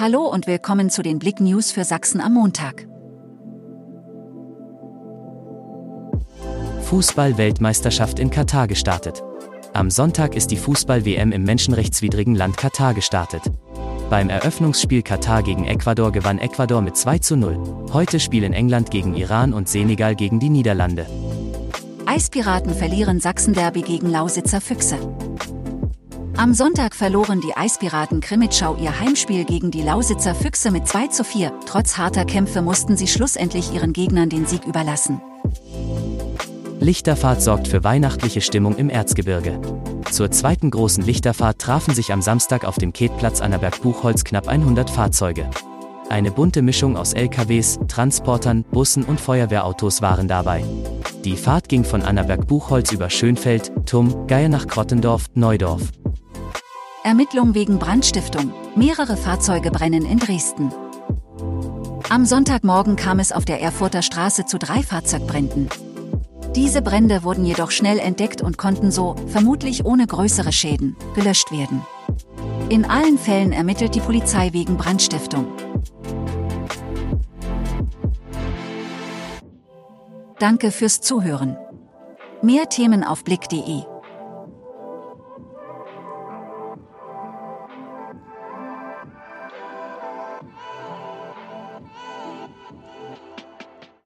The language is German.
Hallo und willkommen zu den Blick News für Sachsen am Montag. Fußball-Weltmeisterschaft in Katar gestartet. Am Sonntag ist die Fußball-WM im menschenrechtswidrigen Land Katar gestartet. Beim Eröffnungsspiel Katar gegen Ecuador gewann Ecuador mit 2 zu 0. Heute spielen England gegen Iran und Senegal gegen die Niederlande. Eispiraten verlieren Sachsen-Derby gegen Lausitzer Füchse. Am Sonntag verloren die Eispiraten Krimitschau ihr Heimspiel gegen die Lausitzer Füchse mit 2 zu 4. Trotz harter Kämpfe mussten sie schlussendlich ihren Gegnern den Sieg überlassen. Lichterfahrt sorgt für weihnachtliche Stimmung im Erzgebirge. Zur zweiten großen Lichterfahrt trafen sich am Samstag auf dem Ketplatz Annaberg-Buchholz knapp 100 Fahrzeuge. Eine bunte Mischung aus LKWs, Transportern, Bussen und Feuerwehrautos waren dabei. Die Fahrt ging von Annaberg-Buchholz über Schönfeld, Tumm, Geier nach Krottendorf, Neudorf. Ermittlung wegen Brandstiftung. Mehrere Fahrzeuge brennen in Dresden. Am Sonntagmorgen kam es auf der Erfurter Straße zu drei Fahrzeugbränden. Diese Brände wurden jedoch schnell entdeckt und konnten so, vermutlich ohne größere Schäden, gelöscht werden. In allen Fällen ermittelt die Polizei wegen Brandstiftung. Danke fürs Zuhören. Mehr Themen auf blick.de